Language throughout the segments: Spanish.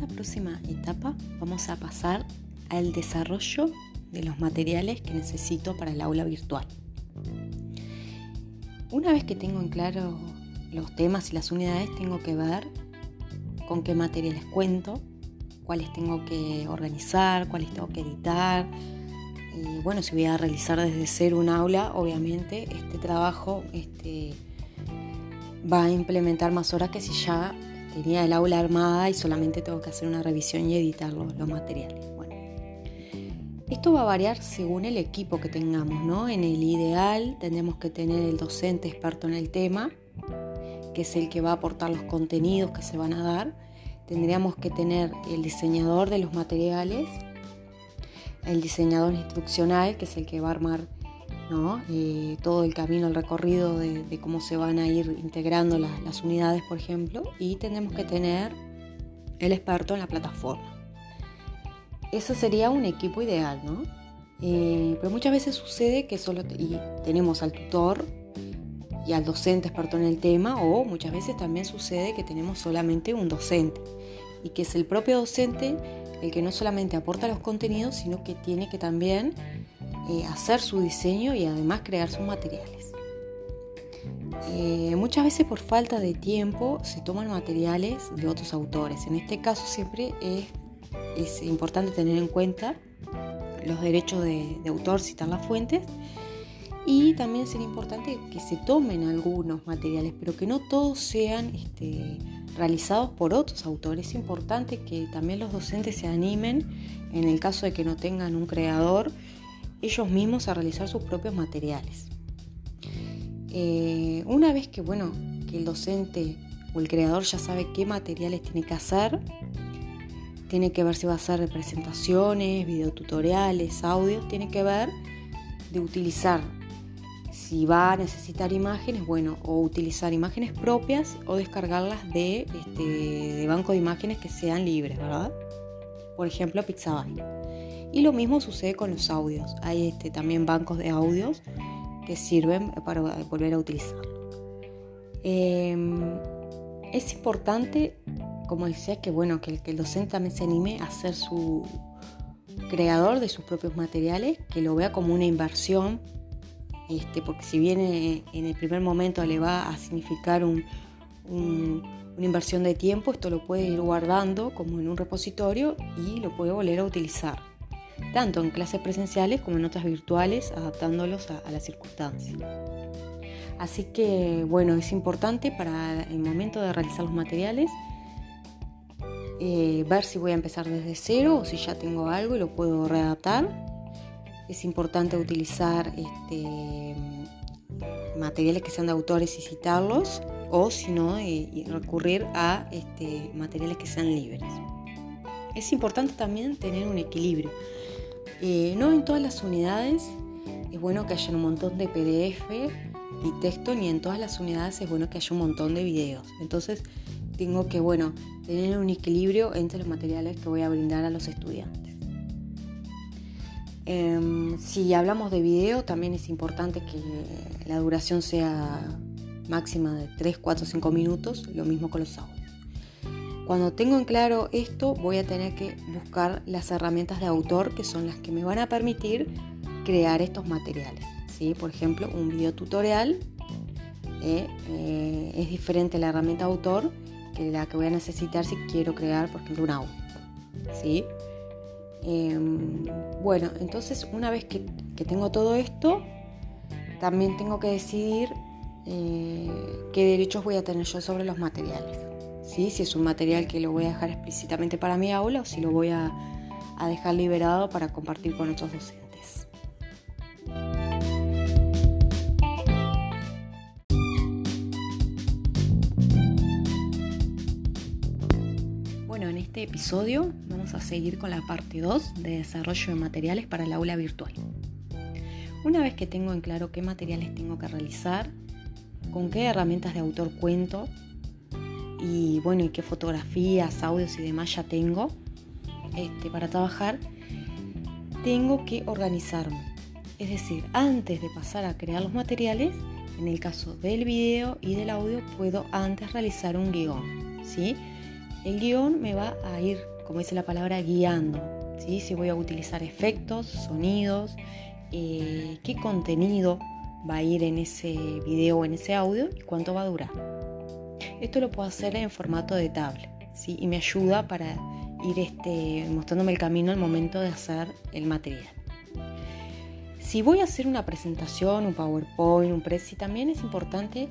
esta próxima etapa vamos a pasar al desarrollo de los materiales que necesito para el aula virtual. Una vez que tengo en claro los temas y las unidades, tengo que ver con qué materiales cuento, cuáles tengo que organizar, cuáles tengo que editar. Y bueno, si voy a realizar desde cero un aula, obviamente este trabajo este, va a implementar más horas que si ya tenía el aula armada y solamente tengo que hacer una revisión y editar los, los materiales. Bueno, esto va a variar según el equipo que tengamos, ¿no? En el ideal tendremos que tener el docente experto en el tema, que es el que va a aportar los contenidos que se van a dar. Tendríamos que tener el diseñador de los materiales, el diseñador instruccional, que es el que va a armar ¿no? Eh, todo el camino, el recorrido de, cómo se van a ir integrando las unidades, por ejemplo, y tendremos que tener el experto en la plataforma. Eso sería un equipo ideal, ¿no? Eh, pero muchas veces sucede que solo y tenemos al tutor y al docente experto en el tema, o muchas veces también sucede que tenemos solamente un docente y que es el propio docente el que no solamente aporta los contenidos, sino que tiene que también eh, hacer su diseño y además crear sus materiales. Eh, muchas veces por falta de tiempo se toman materiales de otros autores. En este caso siempre es, importante tener en cuenta los derechos de, autor, citar las fuentes. Y también sería importante que se tomen algunos materiales, pero que no todos sean este, realizados por otros autores. Es importante que también los docentes se animen, en el caso de que no tengan un creador, ellos mismos a realizar sus propios materiales. Eh, una vez que, bueno, que el docente o el creador ya sabe qué materiales tiene que hacer, tiene que ver si va a hacer presentaciones, videotutoriales, audios, tiene que ver de utilizar si va a necesitar imágenes, bueno, o utilizar imágenes propias o descargarlas de, este, de banco de imágenes que sean libres, ¿verdad? Por ejemplo, Pixabay. Y lo mismo sucede con los audios. Hay este, también bancos de audios que sirven para volver a utilizar. Em, es importante, como decía, que, bueno, que, el docente también se anime a ser su creador de sus propios materiales, que lo vea como una inversión, este, porque si bien en el primer momento le va a significar una inversión de tiempo, esto lo puede ir guardando como en un repositorio y lo puede volver a utilizar tanto en clases presenciales como en otras virtuales, adaptándolos a, las circunstancias. Así que, bueno, es importante para el momento de realizar los materiales eh, ver si voy a empezar desde cero o si ya tengo algo y lo puedo readaptar. Es importante utilizar este, materiales que sean de autores y citarlos o si no, eh, recurrir a este, materiales que sean libres. Es importante también tener un equilibrio eh, no en todas las unidades es bueno que haya un montón de PDF y texto, ni en todas las unidades es bueno que haya un montón de videos. Entonces tengo que, bueno, tener un equilibrio entre los materiales que voy a brindar a los estudiantes. Em, si hablamos de video, también es importante que la duración sea máxima de 3, 4, 5 minutos, lo mismo con los audios. Cuando tengo en claro esto, voy a tener que buscar las herramientas de autor que son las que me van a permitir crear estos materiales. ¿sí? Por ejemplo, un video tutorial eh, eh, es diferente la herramienta autor que la que voy a necesitar si quiero crear, por ejemplo, un audio. ¿sí? Em, bueno, entonces una vez que, tengo todo esto, también tengo que decidir eh, qué derechos voy a tener yo sobre los materiales si es un material que lo voy a dejar explícitamente para mi aula o si lo voy a, dejar liberado para compartir con otros docentes. Bueno, en este episodio vamos a seguir con la parte 2 de desarrollo de materiales para el aula virtual. Una vez que tengo en claro qué materiales tengo que realizar, con qué herramientas de autor cuento y bueno, y qué fotografías, audios y demás ya tengo este, para trabajar, tengo que organizarme. Es decir, antes de pasar a crear los materiales, en el caso del video y del audio, puedo antes realizar un guion. ¿sí? El guion me va a ir como dice la palabra, guiando. ¿sí? Si voy a utilizar efectos, sonidos, eh, qué contenido va a ir en ese video o en ese audio y cuánto va a durar. Esto lo puedo hacer en formato de tablet ¿sí? y me ayuda para ir este, mostrándome el camino al momento de hacer el material. Si voy a hacer una presentación, un PowerPoint, un Prezi, también es importante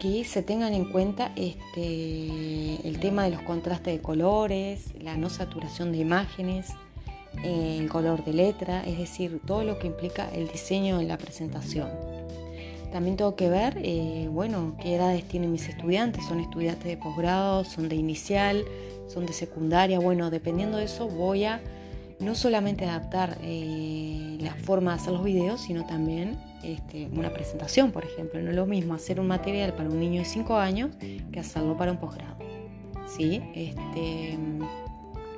que se tengan en cuenta este, el tema de los contrastes de colores, la no saturación de imágenes, el color de letra, es decir, todo lo que implica el diseño de la presentación. También tengo que ver, eh, bueno, qué edades tienen mis estudiantes, son estudiantes de posgrado, son de inicial, son de secundaria, bueno, dependiendo de eso voy a no solamente adaptar eh, la forma de hacer los videos, sino también este, una presentación, por ejemplo. No es lo mismo hacer un material para un niño de 5 años que hacerlo para un posgrado. ¿Sí? Este,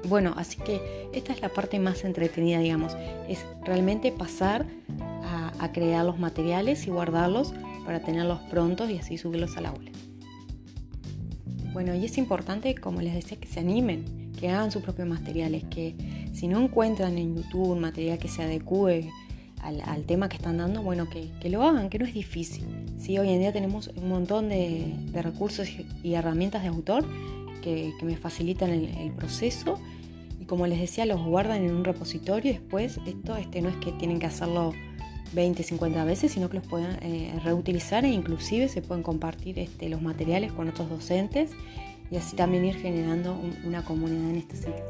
bueno, así que esta es la parte más entretenida, digamos. Es realmente pasar a, crear los materiales y guardarlos para tenerlos prontos y así subirlos al aula. Bueno, y es importante, como les decía, que se animen, que hagan sus propios materiales, que si no encuentran en YouTube un material que se adecue al, tema que están dando, bueno, que, lo hagan, que no es difícil. ¿sí? Hoy en día tenemos un montón de, recursos y herramientas de autor que, me facilitan el, proceso y como les decía, los guardan en un repositorio y después esto este, no es que tienen que hacerlo 20, 50 veces, sino que los pueden eh, reutilizar e inclusive se pueden compartir este, los materiales con otros docentes y así también ir generando una comunidad en este sitio.